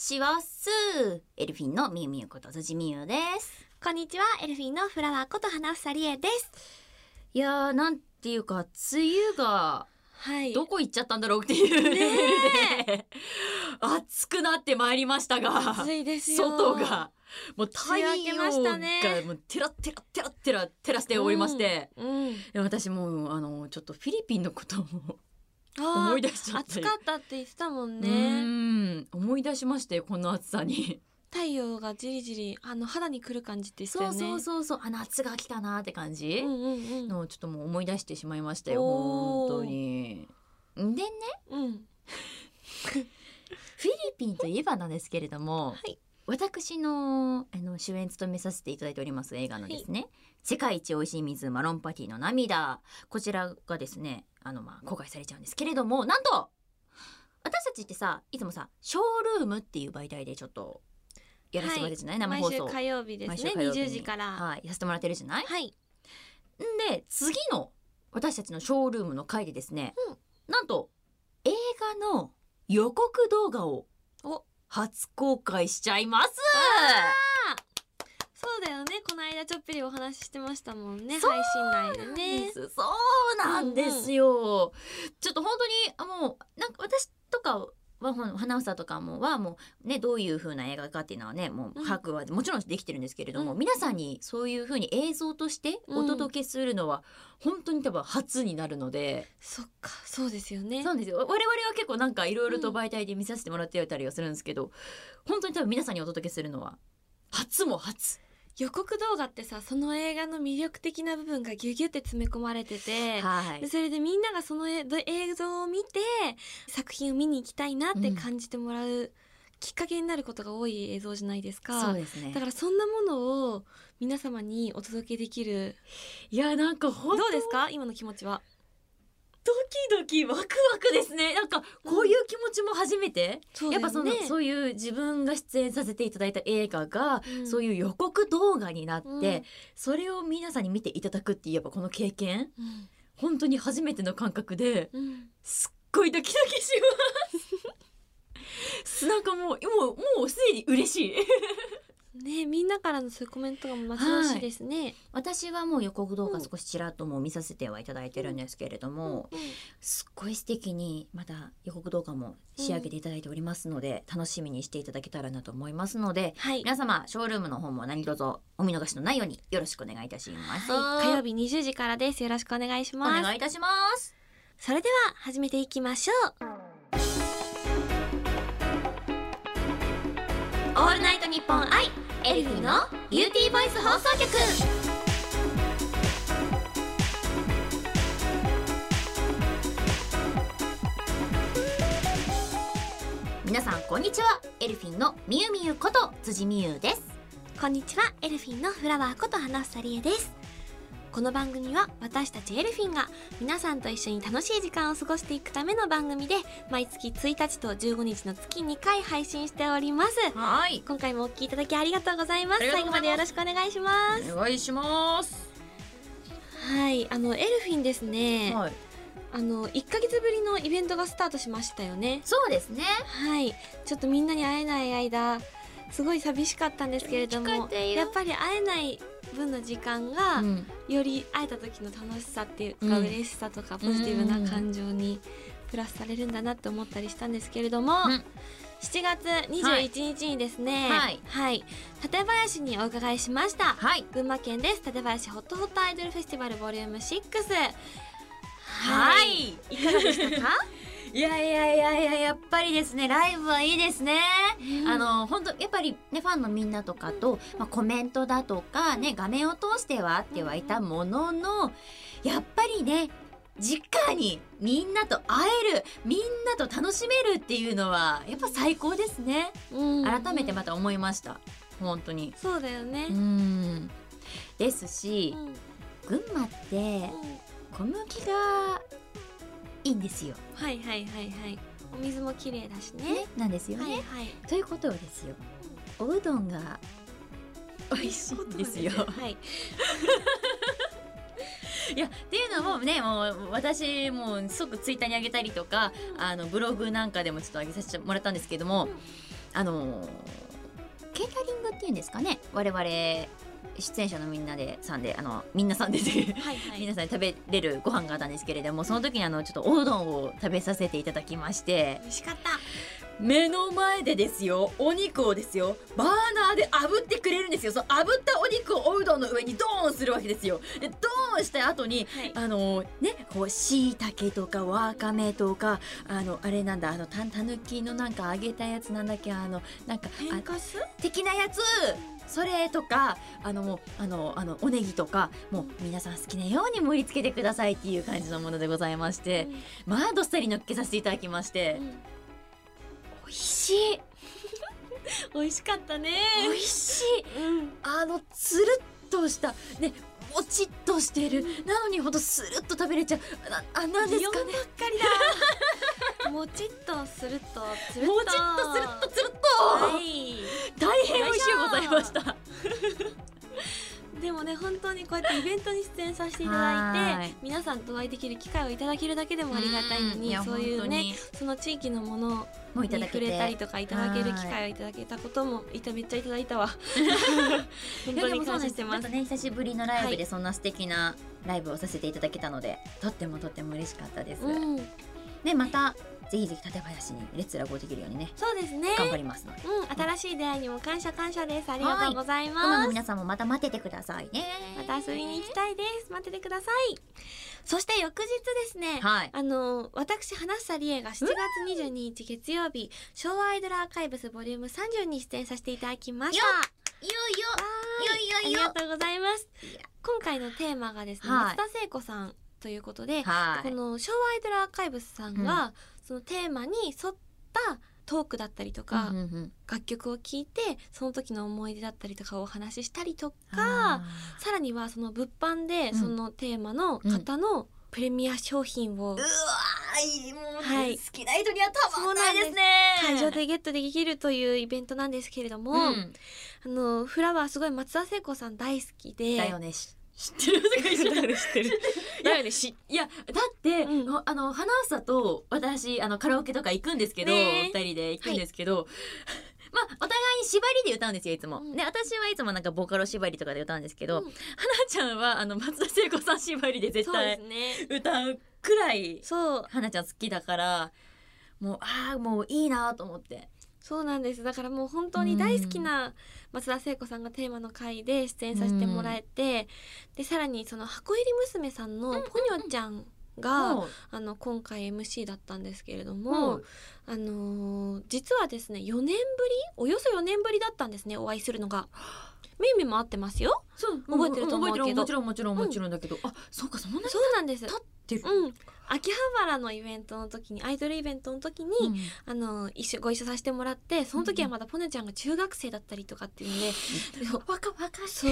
ちはっすエルフィンのみゆみゆこと辻みゆですこんにちは、エルフィンのフラワーこと花房理恵です。いやーなんていうか梅雨がはい。どこ行っちゃったんだろうっていうレベルで暑くなってまいりましたが暑いですよ。外がもう太陽がもうテラテラテラテラ照らしておりまして、うん。で私もうあのちょっとフィリピンのことをあ思い出しちゃあ、って暑かったって言ってたもんうね。ん思い出しましてこの暑さに太陽がじりじり、あの肌に来る感じって言ってたそうよね。そうそうそうあ夏が来たなって感じ、うんうんうん。のをちょっともう思い出してしまいましたよ本当に。でねうん。フィリピンといえばなんですけれども、はい私のあの主演務めさせていただいております映画のですね「世界一美味しい水マロンパティの涙」こちらがですねあのまあ公開されちゃうんですけれどもなんと私たちってさいつもさショールームっていう媒体でちょっとやらせてもらってるじゃない、生放送。毎週火曜日ですね。毎週火曜日。に20時から。はいやらせてもらってるじゃない、はい。んで次の私たちのショールームの回でですね、うん。なんと映画の予告動画をお初公開しちゃいます。そうだよね。この間ちょっぴりお話ししてましたもんね。配信内でね。そうなんです。よ、ちょっと本当にあもうなんか私とかは花房とかもはもうねどういう風な映画かっていうのはねもううん。把握はもちろんできてるんですけれども、うん。皆さんにそういう風に映像としてお届けするのは本当に多分初になるので、そっか、そうですよね。そ。うですよ。我々は結構なんかいろいろと媒体で見させてもらってたりはするんですけど、本当に多分皆さんにお届けするのは初も初。予告動画ってさ、その映画の魅力的な部分がギュギュって詰め込まれてて。はい。でそれでみんながその映映像を見て作品を見に行きたいなって感じてもらうきっかけになることが多い映像じゃないですか。そうですね。だからそんなものを皆様にお届けできる。いやなんかど本当うですか？今の気持ちはドキドキワクワクですね。なんかこういう気持ちも初めて、そうやっぱそのねそういう自分が出演させていただいた映画が、うん。そういう予告動画になって、うん。それを皆さんに見ていただくっていうやっぱこの経験うん。本当に初めての感覚でうん。すっごいドキドキします。なんかもうもうもうすでに嬉しいねみんなからのそういうコメントが待ち遠しいですね。私はもう予告動画少しちらっともう見させてはいただいてるんですけれども、うんすっごい素敵にまた予告動画も仕上げていただいておりますので、楽しみにしていただけたらなと思いますのではい、皆様ショールームの方も何卒お見逃しのないようによろしくお願いいたします、はい、火曜日20時からです。よろしくお願いしおます。願いいたしますそれでは始めていきましょう。オールナイトニッポン愛エルフィーのビューティーボイス放送局。皆さんこんにちはエルフィンのみゆみゆこと辻みゆですこんにちは、エルフィンのフラワーこと花房理恵です。この番組は私たちエルフィンが皆さんと一緒に楽しい時間を過ごしていくための番組で毎月1日と15日の月2回配信しております。はい今回もお聞きいただきありがとうございます。最後までよろしくお願いします。お願いしますはい、あのエルフィンですね。はいあの1ヶ月ぶりのイベントがスタートしましたよね。そうですねはい、ちょっとみんなに会えない間すごい寂しかったんですけれどもやっぱり会えない分の時間が、うん。より会えた時の楽しさっていうか、うん。嬉しさとかポジティブな感情にプラスされるんだなって思ったりしたんですけれども、うん。7月21日にですねはい。はい、館林にお伺いしました。はい。群馬県です。館林ホットホットアイドルフェスティバルボリューム6はい。いかがでしたか？いやいやいやいややっぱりですねライブはいいですね、うん。あの本当やっぱりねファンのみんなとかと、まあ、コメントだとかね画面を通してはあってはいたもののやっぱりね直にみんなと会えるみんなと楽しめるっていうのはやっぱ最高ですね。うん。改めてまた思いました。本当に。そうだよね。う、ん。ですしうん。群馬ってうん。小麦がいいんですよ、はいはいはいはい。お水も綺麗だしね。ね、なんですよね、はいはい。ということはですよおうどんが美味しいんですよ。はい。いやっていうのもねもう私もう即ツイッターに上げたりとかあのブログなんかでもちょっと上げさせてもらったんですけども、あのーケータリングっていうんですかね我々出演者のみんなでさんであのみんなさんではいはい。皆さんで食べれるご飯があったんですけれどもその時にあのちょっとおうどんを食べさせていただきまして美味しかった。目の前でですよお肉をですよバーナーで炙ってくれるんですよ。その炙ったお肉をおうどんの上にドーンするわけですよ。でドーンした後にはい。あのねこうしいたけとかわかめとかあのあれなんだあのたたぬきのなんか揚げたやつなんだっけあのなんかあ天かす？的なやつそれとかあのもうあのあのおネギとかもう皆さん好きなように盛り付けてくださいっていう感じのものでございまして、まあどっさり乗っけさせていただきまして、うん。美味しい。美味しかったね。美味しい。うん。あのつるっとしたねもちっとしてる。なのにほんとスルッと食べれちゃう。なあなんですかね。擬音ばっかりだ。もちっとするとつるっと。もちっとつるっとつるっと、はい。大変美味しゅうございましたでもね本当にこうやってイベントに出演させていただはい。いて皆さんとお会いできる機会をいただけるだけでもありがたいのにんやそういうねその地域のものもに触れたりとかいただける機会をいただけたこともいためっちゃいただいたわ。本当に感謝してます。ね久しぶりのライブでそんな素敵なライブをさせていただけたので、とってもとっても嬉しかったです、うんねまたぜひぜひ館林にレッツラゴーできるようにねそうですね。頑張りますので。うん新しい出会いにも感謝感謝です。ありがとうございます。の皆さんもまた待っててくださいね。また遊びに行きたいです。待っててください。そして翌日ですねはい。あの私花房理恵が7月22日月曜日昭和アイドルアーカイブスボリューム30に出演させていただきました。よいよいよ。い。いよいよ。ありがとうございます。今回のテーマがですね、はい。松田聖子さんということで、はい。この昭和アイドルアーカイブスさんが、そのテーマに沿ったトークだったりとか、うんうんうん。楽曲を聴いてその時の思い出だったりとかをお話ししたりとかあさらにはその物販でうん。そのテーマの方のプレミア商品をーうわーいいもう、はい。好きな人にはたまんないですね。会場でゲットできるというイベントなんですけれども、うん。あのフラワーすごい松田聖子さん大好きで。だよね。し知ってる？世界知ってる知ってるだよねしいやだって、うん。あの花房と私あのカラオケとか行くんですけど、ね二人で行くんですけど、まあお互いに縛りで歌うんですよいつも、うん。で私はいつもなんかボカロ縛りとかで歌うんですけど、うん。花ちゃんはあの松田聖子さん縛りで絶そうで対すね。歌うくらいそう。花ちゃん好きだからもうああもういいなと思ってそうなんです。だからもう本当に大好きな松田聖子さんがテーマの回で出演させてもらえて、でさらにその箱入り娘さんのポニョちゃんが、もうあの今回 MC だったんですけれども、うんあのー実はですね4年ぶりおよそ4年ぶりだったんですねお会いするのが。めいめいも会ってますよ。そう。覚えてると思うけど。もちろんもちろんもちろんだけど、あそうかそんなにそうなんです。経ってる、うん。秋葉原のイベントの時にアイドルイベントの時に、うん。あの一緒ご一緒させてもらってその時はまだポネちゃんが中学生だったりとかっていうので、そう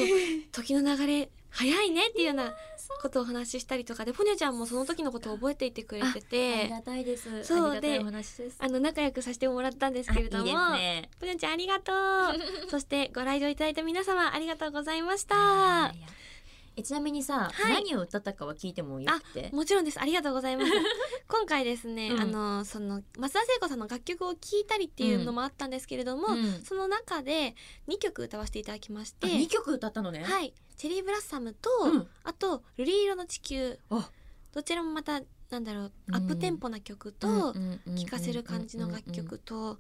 時の流れ早いねっていうようなことをお話ししたりとかでポニョちゃんもその時のことを覚えていてくれてありてがたいです。そうであの仲良くさせてもらったんですけれどもあいいね。ポニョちゃんありがとう。そしてご来場いただいた皆様ありがとうございましたえちなみにさ、はい。何を歌ったかは聞いてもよくて。もちろんです。ありがとうございます。今回ですね、うん。あのその松田聖子さんの楽曲を聴いたりっていうのもあったんですけれども、うん。その中で2曲歌わせていただきましてあ二曲歌ったのね。はい。チェリーブラッサムと、うん。あと「瑠璃色の地球。あ」どちらもまたなんだろううん。アップテンポな曲と聴かせる感じの楽曲と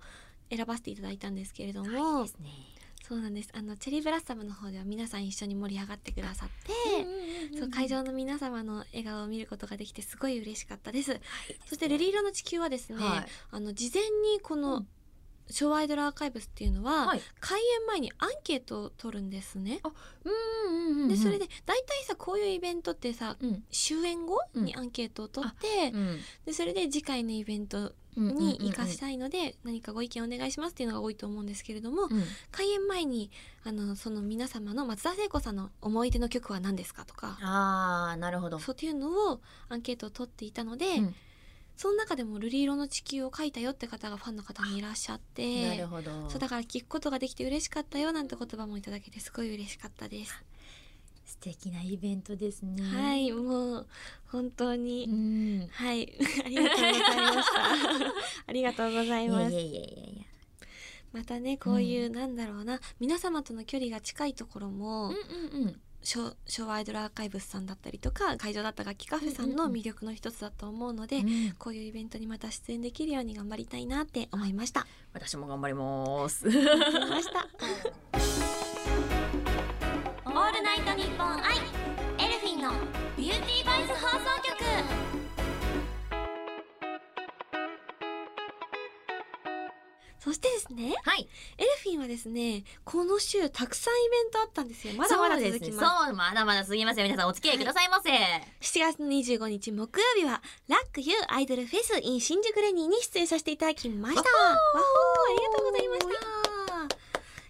選ばせていただいたんですけれどうんも、いいですねそうなんです。あのチェリーブラッサムの方では皆さん一緒に盛り上がってくださって、そう会場の皆様の笑顔を見ることができてすごい嬉しかったです。そして「瑠璃色の地球」はですね、はい。あの事前にこうのん昭和アイドルアーカイブスっていうのは、はい。開演前にアンケートを取るんですね。うんうんうんでそれで大体さこういうイベントってさうん。終演後にアンケートを取って、うん。でそれで次回のイベントに生かしたいので、何かご意見お願いしますっていうのが多いと思うんですけれども、うん。開演前にあのその皆様の松田聖子さんの思い出の曲は何ですかとかあーなるほど。そうっていうのをアンケートを取っていたので、うんその中でも「瑠璃色の地球」を書いたよって方がファンの方にいらっしゃってなるほど。そうだから聞くことができて嬉しかったよなんて言葉もいただけてすごい嬉しかったです。素敵なイベントですね。はいもう本当うに、ん。はい。ありがとうございました。ありがとうございます。いやいやいやいや。またねこういう、なんだろうな。皆様との距離が近いところも、うんうんうん昭昭和アイドルアーカイブスさんだったりとか会場だった楽器カフェさんの魅力の一つだと思うので、うんこういうイベントにまた出演できるように頑張りたいなって思いました。私も頑張ります。ました。オールナイトニッポンアそしてですね、はい。エルフィンはですね、この週たくさんイベントあったんですよ。まだまだ続きます。そうですそう、まだまだ続きますよ。皆さんお付き合いくださいませ。7月の25日木曜日はラック U アイドルフェス in 新宿レニーに出演させていただきました。わわほーありがとうございました。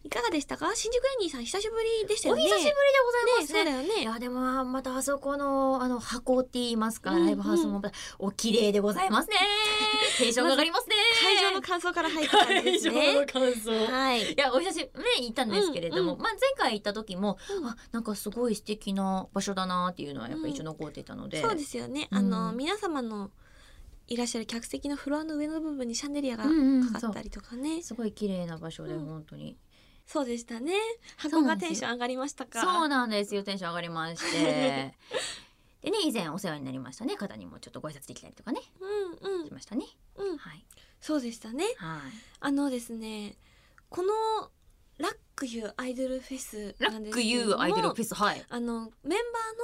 いかがでしたか？新宿レニーさん久しぶりでしたよね。お久しぶりでございますね。ねそうだよね。いやでもまたあそこのあの箱って言いますか、うんうんライブハウスもお綺麗でございますね。テンションが上がりますね。会場の感想から入った感じです会場のね。感想。はい。いやお久しぶりに行ったんですけれども、うんうんまあ前回行った時も、うんあなんかすごい素敵な場所だなっていうのはやっぱり一応残ってたので、そうですよね。うんあの、皆様のいらっしゃる客席のフロアの上の部分にシャンデリアがうんうんかかったりとかね。すごい綺麗な場所でうん本当に、そうでしたね。箱がテンション上がりましたか？そうなんですよ。テンション上がりまして。でね以前お世話になりましたね。方にもちょっとご挨拶できたりとかね。うんうん。しましたね。うん。はい。そうでしたね。はい。あのですね、このラックユーアイドルフェスラックなんですけどもアイドルフェスはい。あのメン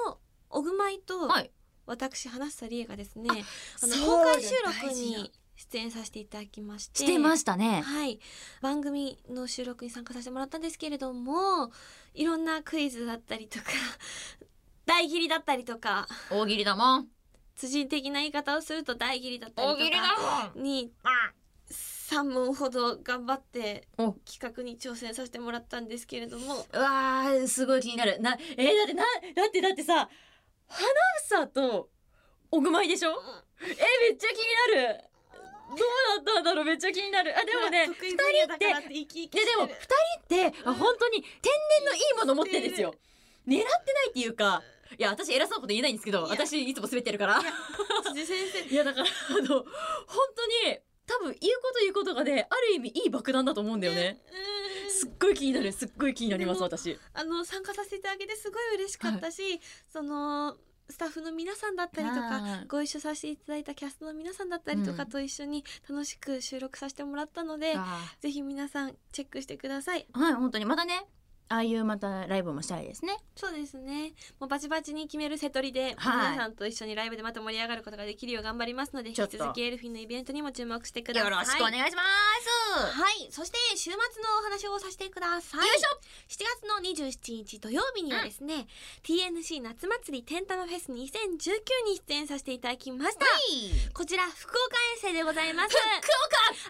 バーのオグマイとはい。私花房里枝がですね、あの公開収録に出演させていただきまして。してましたね。はい。番組の収録に参加させてもらったんですけれどもいろんなクイズだったりとか 大喜利だったりとか大喜利だもん。辻的な言い方をすると大喜利だったりと大喜利だかもん。に3問ほど頑張ってお。企画に挑戦させてもらったんですけれども。うわーすごい気になる。なえー、だってなだってだってさ花房とおぐまいでしょ？えー、めっちゃ気になるどうだったんだろうめっちゃ気になる。あでもね二人ってででも二る人ってあ本当に天然のいいもの持ってるんですよ。狙ってないっていうかいや私偉そうなこと言えないんですけどいや。私いつも滑ってるから。辻先生いやだからあの本当に多分言うこと言うことがねある意味いい爆弾だと思うんだよね。うん。すっごい気になるすっごい気になります私。あの参加させていただけてすごい嬉しかったし、そのスタッフの皆さんだったりとかはい。ご一緒させていただいたキャストの皆さんだったりとかうん。と一緒に楽しく収録させてもらったので、あぜひ皆さんチェックしてください。ーはい本当に。またねああいうまたライブもしたいですね。そうですね。もうバチバチに決めるセトリで、はい。皆さんと一緒にライブでまた盛り上がることができるよう頑張りますので引ちょっと。き続きエルフィンのイベントにも注目してください。よろしくお願いします、はい。そして週末のお話をさせてください。よいしょ。7月の27日土曜日にはですね、TNC 夏祭り天玉フェス2019に出演させていただきました。こちら福岡遠征でございます。福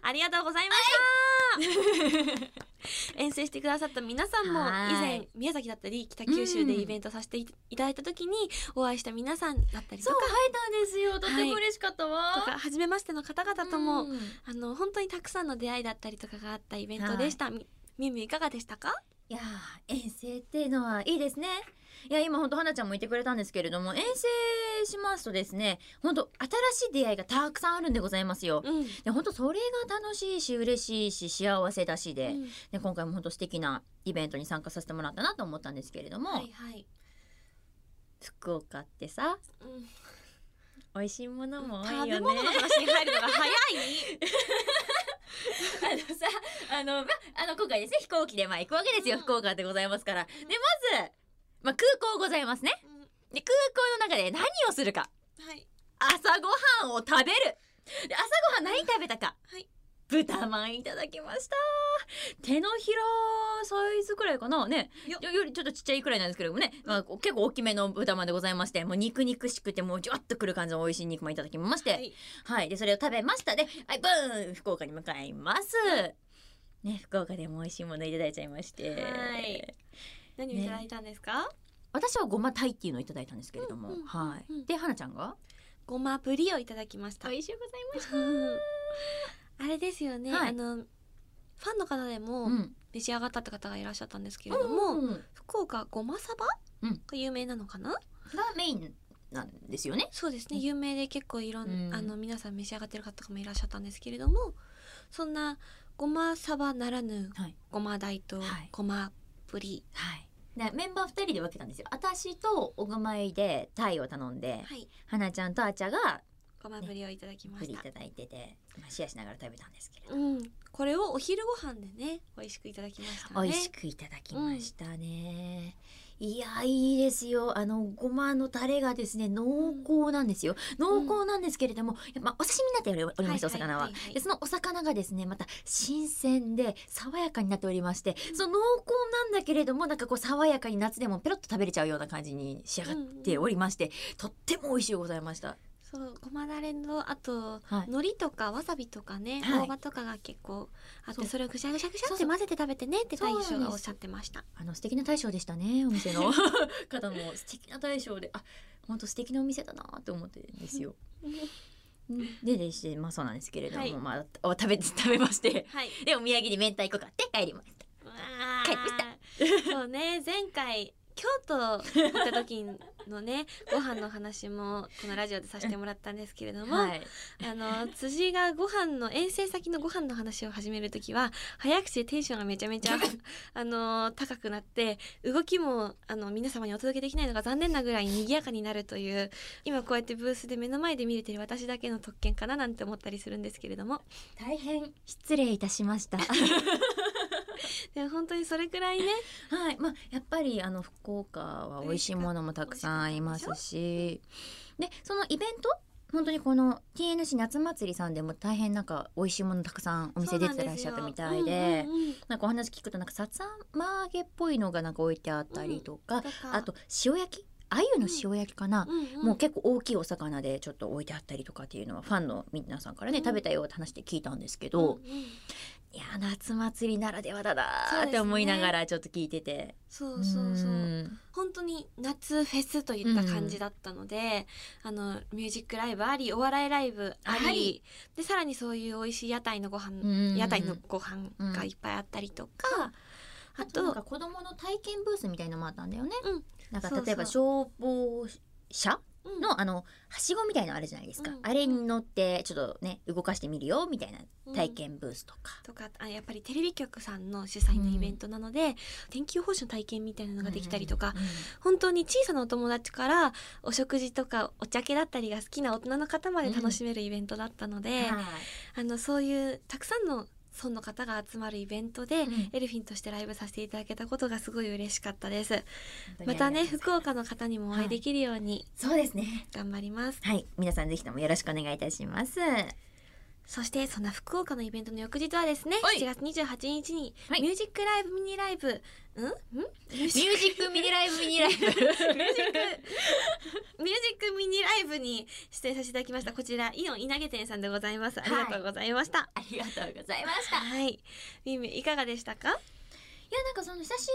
ありがとうございました。遠征してくださった皆さんもはい以前宮崎だったり北九州でイベントさせていただいた時にお会いした皆さんだったりとか。そう会えたんですよ。とても嬉しかったわ、とか初めましての方々とも、うん。あの本当にたくさんの出会いだったりとかがあったイベントでした、みみゆみゆいかがでしたか？いやー遠征っていうのはいいですねいや今本当花ちゃんも言ってくれたんですけれども遠征しますとですね本当新しい出会いがたくさんあるんでございますよ。うん、で本当それが楽しいし嬉しいし幸せだしで,、うん。で今回も本当素敵なイベントに参加させてもらったなと思ったんですけれども、はいはい、福岡ってさうん。美味しいものも多い食よね。べ物の話に入るのが早い。あのさあの,、ま、あの今回ですね飛行機でまあ行くわけですよ、うん。福岡でございますから。でまず、まあ、空港ございますね。で空港の中で何をするか。はい。朝ごはんを食べる。で朝ごはん何食べたか、はい。豚まんいただきました。手のひらサイズくらいかな。ね。よ。りちょっとちっちゃいくらいなんですけれどもね、まあ、結構大きめの豚まんでございましてもう肉肉しくてもうじゅわっとくる感じの美味しい肉まんいただきまして、はい。はい、でそれを食べましたで、はい、ブーン！福岡に向かいます。ね、福岡でも美味しいものいただいちゃいまして、はい何をいただいたんですか、私はごまタイっていうのをいただいたんですけれども、うんうんはい。うんで、花ちゃんが？ごまぶりをいただきました。美味しゅうございましうん あれですよね、はい。あのファンの方でもうん、召し上がったって方がいらっしゃったんですけれども、うんが福岡ごまさば？うん。が有名なのかな、メインなんですよね。そうですね。うん。有名で結構いろん、うん。あの皆さん召し上がってる方とかもいらっしゃったんですけれどもそんなごまサバならぬはい。ごま大とはい。ごまはい。でメンバー2人で分けたんですよ。私と小熊井でタイを頼んで、はい。花ちゃんとあちゃがごまぶりをいただきました。振りいただいてて、まあ、シェアしながら食べたんですけれど、うん。これをお昼ご飯でね美味しくいただきましたね。美味しくいただきましたね、いやいいですよ。あのごまのタレがですね濃厚なんですよ、濃厚なんですけれども、やっぱお刺身になっておりまして、はいはいお魚は,、でそのお魚がですねまた新鮮で爽やかになっておりまして、その濃厚なんだけれどもなんかこう爽やかに夏でもペロッと食べれちゃうような感じに仕上がっておりまして、とっても美味しいございましたそうごまだれのあと、はい。海苔とかわさびとかねはい。大葉とかが結構あってそれをぐしゃぐしゃぐしゃって混ぜて食べてねって大将がおっしゃってました。あの素敵な大将でしたねお店の。方も素敵な大将で。あ本当素敵なお店だなと思ってるんですよ。ででしてまあそうなんですけれども、はい。まあお食べて 食べまして。はい。でお土産に明太子買って帰りました。帰りました。そうね前回京都行った時のねご飯の話もこのラジオでさせてもらったんですけれども、はい、あの辻がご飯の遠征先のご飯の話を始める時は早口でテンションがめちゃめちゃ あの高くなって動きもあの皆様にお届けできないのが残念なぐらい賑やかになるという今こうやってブースで目の前で見れてる私だけの特権かななんて思ったりするんですけれども大変失礼いたしました。でも本当にそれくらいね。はい、まあやっぱりあの福岡は美味しいものもたくさんありますし、でそのイベント？本当にこの TNC 夏祭りさんでも大変なんか美味しいものたくさんお店出てらっしゃったみたいで。なんかお話聞くとなんかさつま揚げっぽいのがなんか置いてあったりとか、うん。とか。あと塩焼き？鮎の塩焼きかな、うんうんうん。もう結構大きいお魚でちょっと置いてあったりとかっていうのはファンの皆さんからね、うん。食べたよって話で聞いたんですけうんど、うん。いや夏祭りならではだなって思いながらちょっと聞いてて。そうそうそう。うん本当に夏フェスといった感じだったので、あのミュージックライブありお笑いライブあり、はいでさらにそういう美味しい屋台のご飯、うん屋台のご飯がいっぱいあったりとか、ああとなんとか子供の体験ブースみたいのもあったんだよね。うん。なんか例えば消防車うん。のあのはしごみたいのあるじゃないですか、うん。あれに乗ってちょっとね動かしてみるよみたいな体験ブースとか、とかあやっぱりテレビ局さんの主催のイベントなので、天気予報士の体験みたいなのができたりとか、うん本当に小さなお友達からお食事とかお茶系だったりが好きな大人の方まで楽しめるイベントだったので、はい。あのそういうたくさんの村の方が集まるイベントで、うん。エルフィンとしてライブさせていただけたことがすごい嬉しかったです。またね福岡の方にもお会いできるようにそうですね。頑張ります、はい。皆さんぜひともよろしくお願いいたしますそしてそんな福岡のイベントの翌日はですねはい。7月28日にはい。ミュージックライブミニライブ、うん？んミュージッミュージックミニライブ。ミニライブク ミュージックミニライブに出演させていただきました。こちらイオン稲毛店さんでございます。ありがとうございました。ありがとうございました。はい、ミミいかがでしたか？いやなんかその久し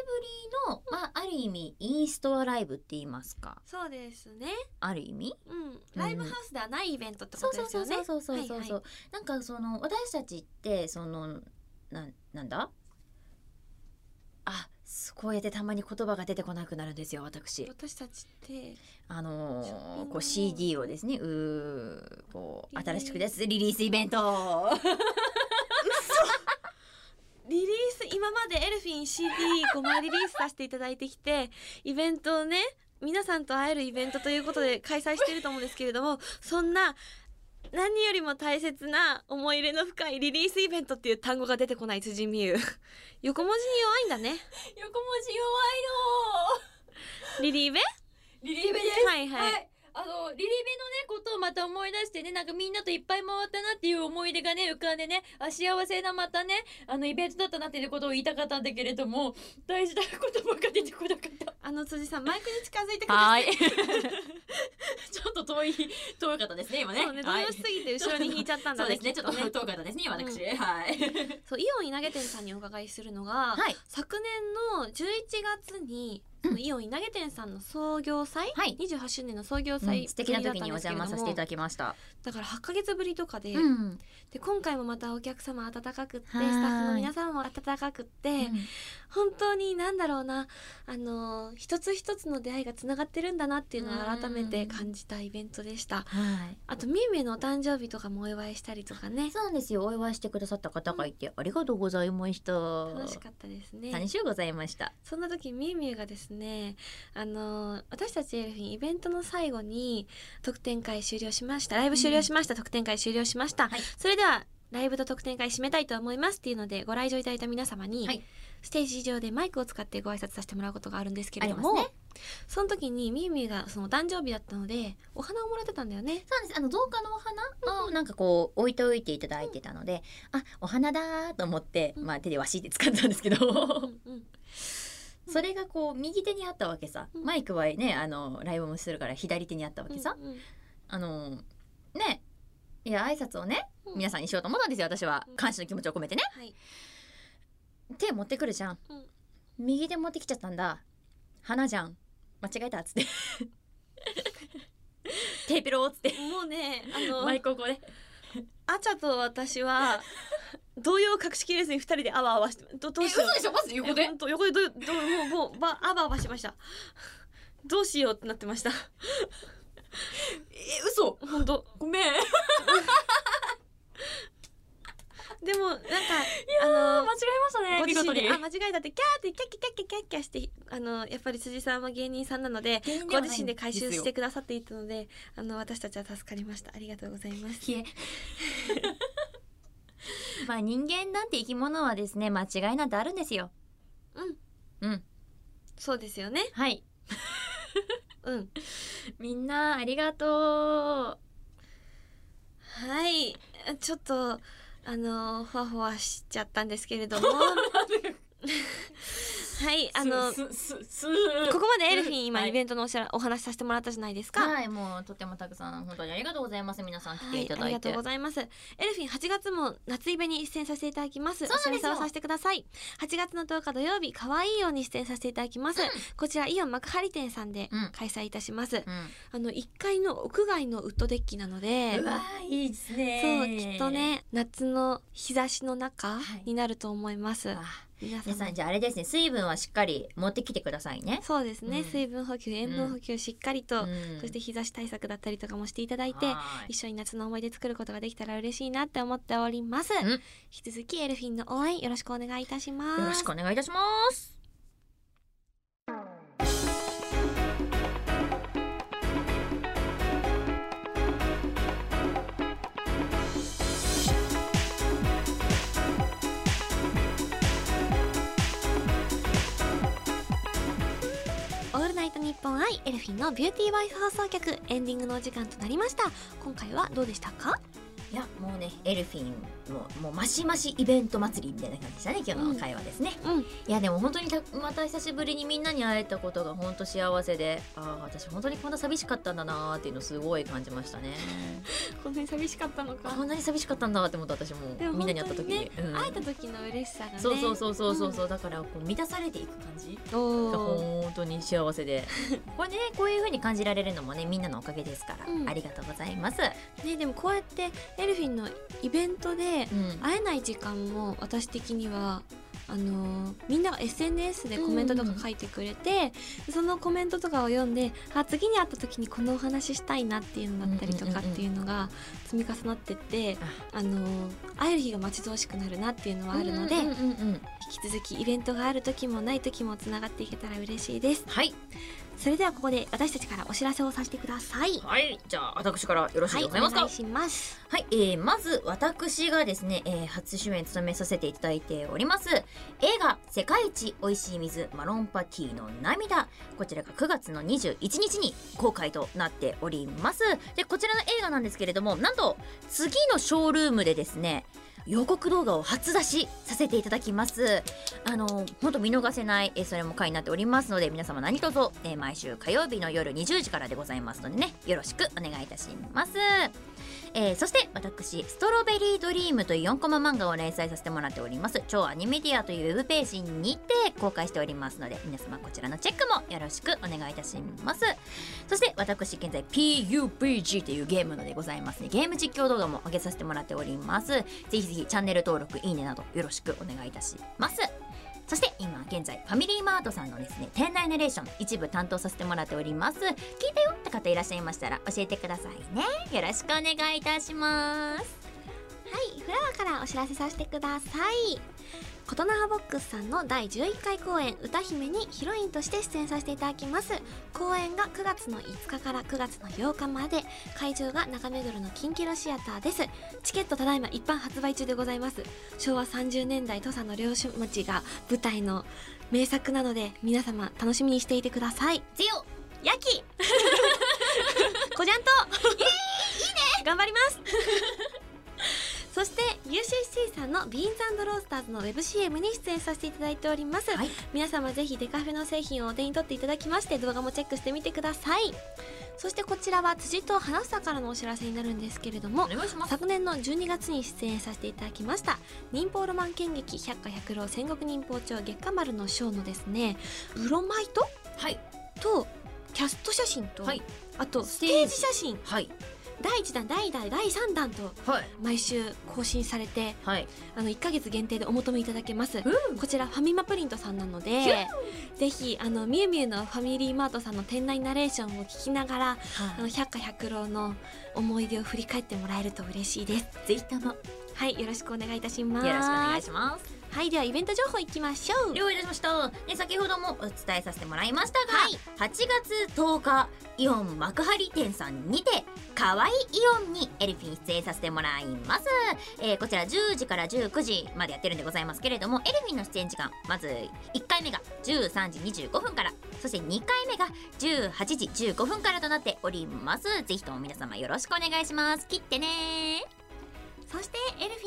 ぶりの、まあ、ある意味インストアライブって言いますか。そうですね。ある意味？うん。ライブハウスではないイベントってこそうそうとですよね。そうそうそうそうそう、はいはい。なんかその私たちってそのなんなんだ？あすこうやってたまに言葉が出てこなくなるんですよ私。私たちって。あのーこう CD をですねうーこう新しく出すリリースイベント今までエルフィン CD5 枚リリースさせていただいてきてイベントをね皆さんと会えるイベントということで開催していると思うんですけれどもそんな何よりも大切な思い入れの深いリリースイベントっていう単語が出てこない辻美優。横文字に弱いんだね。横文字弱いのリリーベ？リリーベではい。はいあのリリベのねことをまた思い出してねなんかみんなといっぱい回ったなっていう思い出がね浮かんでねあ幸せなまたねあのイベントだったなっていうことを言いたかったんだけれども大事な言葉が出てこなかった。あの辻さんマイクに近づいてくださはい。い ちょっと遠い遠かったですね今ね。そうね動はい。揺しすぎて後ろに引いちゃったんだねそうですねちょっと遠かったですね私、うはい。そうイオン稲毛店さんにお伺いするのが、はい。昨年の11月にそのイオン稲毛店さんの創業祭、はい28周年の創業う祭ん素敵な時にお邪魔させていただききました。だから8ヶ月ぶりとかで,、うんで今回もまたお客様温かくってスタッフの皆さんも温かくって、本当に何だろうなあの一つ一つの出会いがつながってるんだなっていうのを改めて感じたイベントでした。はい。あとみゆみゆのお誕生日とかもお祝いしたりとかねそうなんですよ。お祝いしてくださった方がいて、ありがとうございました。楽しかったですね。楽しゅうございました。そんな時みゆみゆがですね。あの私たちエルフィンイベントの最後に特典会終了しました。ライブ終了しました、特典会終了しました、はい。それではライブと特典会締めたいと思いますっていうのでご来場いただいた皆様に、はい。ステージ上でマイクを使ってご挨拶させてもらうことがあるんですけれども、ね。その時にみゆみゆがそのお誕生日だったのでお花をもらってたんだよね。そうです。あの造花のお花をなんかこう置いておいていただいてたので、あ、お花だーと思って、うん。まあ手でわしって使ってたんですけど、うんうんそれがこう右手にあったわけさ。うんマイクはね、あのライブもするから左手にあったわけさ。うんうんあのね、いや挨拶をね、うん皆さんにしようと思ったんですよ。私はうん感謝の気持ちを込めてね。はい手持ってくるじゃん。うん右手持ってきちゃったんだ。花じゃん。間違えたっつって。テーペローっつって。もうねあのマイクをこうね。あちゃと私は動揺を隠しきれずに二人であわあわしてどどうしよう？しょ？マジいやほんと横でどどもうもうばあばあばしました。どうしようってなってました。え、嘘？本当？ごめん。でもなんかあの間違えましたね。ご自身に。あ間違いだってキャーってキャッキャキャッキャキャッキャしてあのやっぱり辻さんは芸人さんなので芸人でごはないんですよ。自身で回収してくださっていたのであの私たちは助かりました。ありがとうございます。いえ。まあ人間なんて生き物はですね、間違いなんてあるんですよ。うん。うん。そうですよね。はい。うん。みんなありがとはい。ちょっとあのふわふわしちゃったんですけれども はいあのすすすここまでエルフィン今はいイベントのおしゃお話しさせてもらったじゃないですか。はい、はい、もうとてもたくさん本当にありがとうございます。皆さん来ていただいて。ありがとうございます。エルフィン8月も夏イベに出演させていただきます。そうなんですよお知らせをさせてください。8月の10日土曜日、可愛いように出演させていただきます。こちらイオン幕張店さんでうん開催いたします。うん。あの1階の屋外のウッドデッキなのでう。わいいですそうね。きっと。ね夏の日差しの中はいになると思います。あ皆さん皆さんじゃああれですね、水分はしっかり持ってきてくださいね。そうですね、うん。水分補給塩分補給しっかりと、うん。そして日差し対策だったりとかもしていただいてはい。一緒に夏の思い出作ることができたら嬉しいなって思っております、ん。引き続きエルフィンの応援よろしくお願いいたします。よろしくお願いいたします。トニッポンアイエルフィンのビューティーワイフ放送局エンディングのお時間となりました。今回はどうでしたか？いやもうねエルフィンももうマシマシイベント祭りみたいな感じでしたね今日の会話ですね、うん。いやでも本当にたまた久しぶりにみんなに会えたことが本当幸せでああ私本当にこんな寂しかったんだなーっていうのをすごい感じましたね。こんなに寂しかったのか。こんなに寂しかったんだって思った私もみんなに会った時に、うん。会えた時の嬉しさがね。そうそうそうそうそうそう、だからこう満たされていく感じがー。本当に幸せで。これねこういう風に感じられるのもねみんなのおかげですから、うん。ありがとうございます、ねでもこうやってエルフィンのイベントでうん。会えない時間も私的にはあのーみんなが SNS でコメントとか書いてくれて、そのコメントとかを読んであ次に会った時にこのお話ししたいなっていうのだったりとかっていうのが積み重なってって、あ。のー会える日が待ち遠しくなるなっていうのはあるので、うんうんうんうん。引き続きイベントがある時もない時もつながっていけたら嬉しいです。はいそれではここで私たちからお知らせをさせてください。はい。じゃあ私からよろしいはいお願いします。はい、えー、まず私がですね、えー初主演務めさせていただいております。映画「世界一おいしい水マロンパティの涙」こちらが9月の21日に公開となっております。でこちらの映画なんですけれどもなんと次のショールームでですね予告動画を初出しさせていただきます。あの本当見逃せない、えーそれも回になっておりますので皆様何卒、えー毎週火曜日の夜20時からでございますのでねよろしくお願いいたします。えーそして私「ストロベリードリーム」という4コマ漫画を連載させてもらっております。超アニメディアというウェブページにて公開しておりますので皆様こちらのチェックもよろしくお願いいたします。そして私現在 PUBG というゲームのでございますね。ゲーム実況動画も上げさせてもらっております。ぜひぜひチャンネル登録いいねなどよろしくお願いいたします。そして今現在ファミリーマートさんのですね店内ナレーション一部担当させてもらっております。聞いたよって方いらっしゃいましたら教えてくださいね。よろしくお願いいたします。はいフラワーからお知らせさせてください。琴ノ葉ボックスさんの第11回公演歌姫にヒロインとして出演させていただきます。公演が9月の5日から9月の8日まで会場が中目黒のキンキロシアターです。チケットただいま一般発売中でございます。昭和30年代土佐の漁師町が舞台の名作なので皆様楽しみにしていてください。強ヤキ！こじゃんと！いいね！頑張りますそして UCC さんのビーンズロースターズのウェブ CM に出演させていただいております、はい。皆様ぜひデカフェの製品をお手に取っていただきまして動画もチェックしてみてください。そしてこちらは辻と花房からのお知らせになるんですけれども昨年の12月に出演させていただきました忍法ロマン剣劇百花百郎戦国忍法帳月下丸のショーのですねブロマイトはい。とキャスト写真と、はい。あとステージ写真。はい第1弾第2弾第3弾とはい。毎週更新されてはい。あの1ヶ月限定でお求めいただけます。うん。こちらファミマプリントさんなのでぜひあのみゆみゆのファミリーマートさんの店内ナレーションを聞きながらあの百花百郎の思い出を振り返ってもらえると嬉しいです。ぜひとも。よはいよろしくお願いいたします。ろしくお願いしますはいではイベント情報いきましょう。了解いたしました、ね、先ほどもお伝えさせてもらいましたが、はい。8月10日イオン幕張店さんにてかわいいイオンにエルフィン出演させてもらいます、えーこちら10時から19時までやってるんでございますけれどもエルフィンの出演時間まず1回目が13時25分からそして2回目が18時15分からとなっております。ぜひとも皆様よろしくお願いします。切ってねそ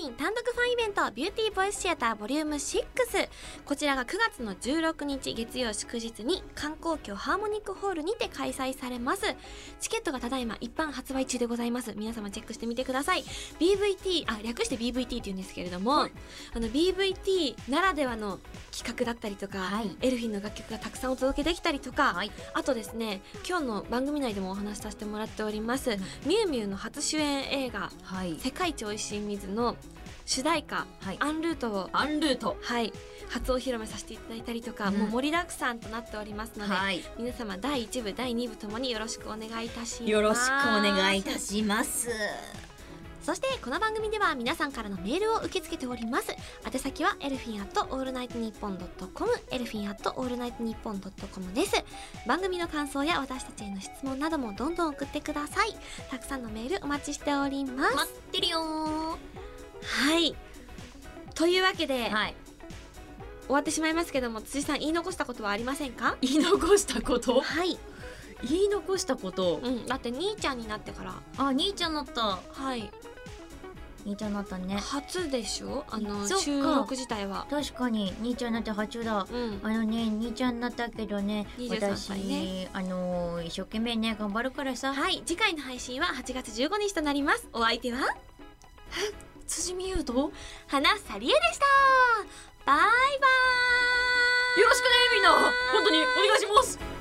してエルフィン単独ファンイベントビューティーボイスシアターボリューム6こちらが9月の16日月曜祝日に観光協ハーモニックホールにて開催されます。チケットがただいま一般発売中でございます。皆様チェックしてみてください。BVT あ略して BVT って言うんですけれども、はい。あの BVT ならではの企画だったりとか、はい。エルフィンの楽曲がたくさんお届けできたりとか、はい。あとですね今日の番組内でもお話しさせてもらっております、ん。みゆみゆの初主演映画はい。世界一おいしい水の主題歌はい。アンルートをアンルート。はい初お披露目させていただいたりとか、うん。もう盛りだくさんとなっておりますので、はい。皆様第1部第2部ともによろしくお願いいたします。よろしくお願いいたします。そしてこの番組では皆さんからのメールを受け付けております。宛先はエルフィンアットオールナイトニッポンドットコムエルフィンアットオールナイトニッポンドットコムです。番組の感想や私たちへの質問などもどんどん送ってください。たくさんのメールお待ちしております。待ってるよはい。というわけで、ーはい。終わってしまいますけども辻さん言い残したことはありませんか？言い残したこと？はい、言い残したこと？うん、だって兄ちゃんになってから。あ兄ちゃんなった。はい。兄ちゃんなったね。初でしょ？あの収録自体は。確かに。兄ちゃんなって初だ。うん。あのね兄ちゃんなったけどね23私歳ね。あのー一生懸命ね頑張るからさ。はい。次回の配信は8月15日となります。お相手は？辻美優と花さりえでした。バイバイ。よろしくねみんな。本当にお願いします。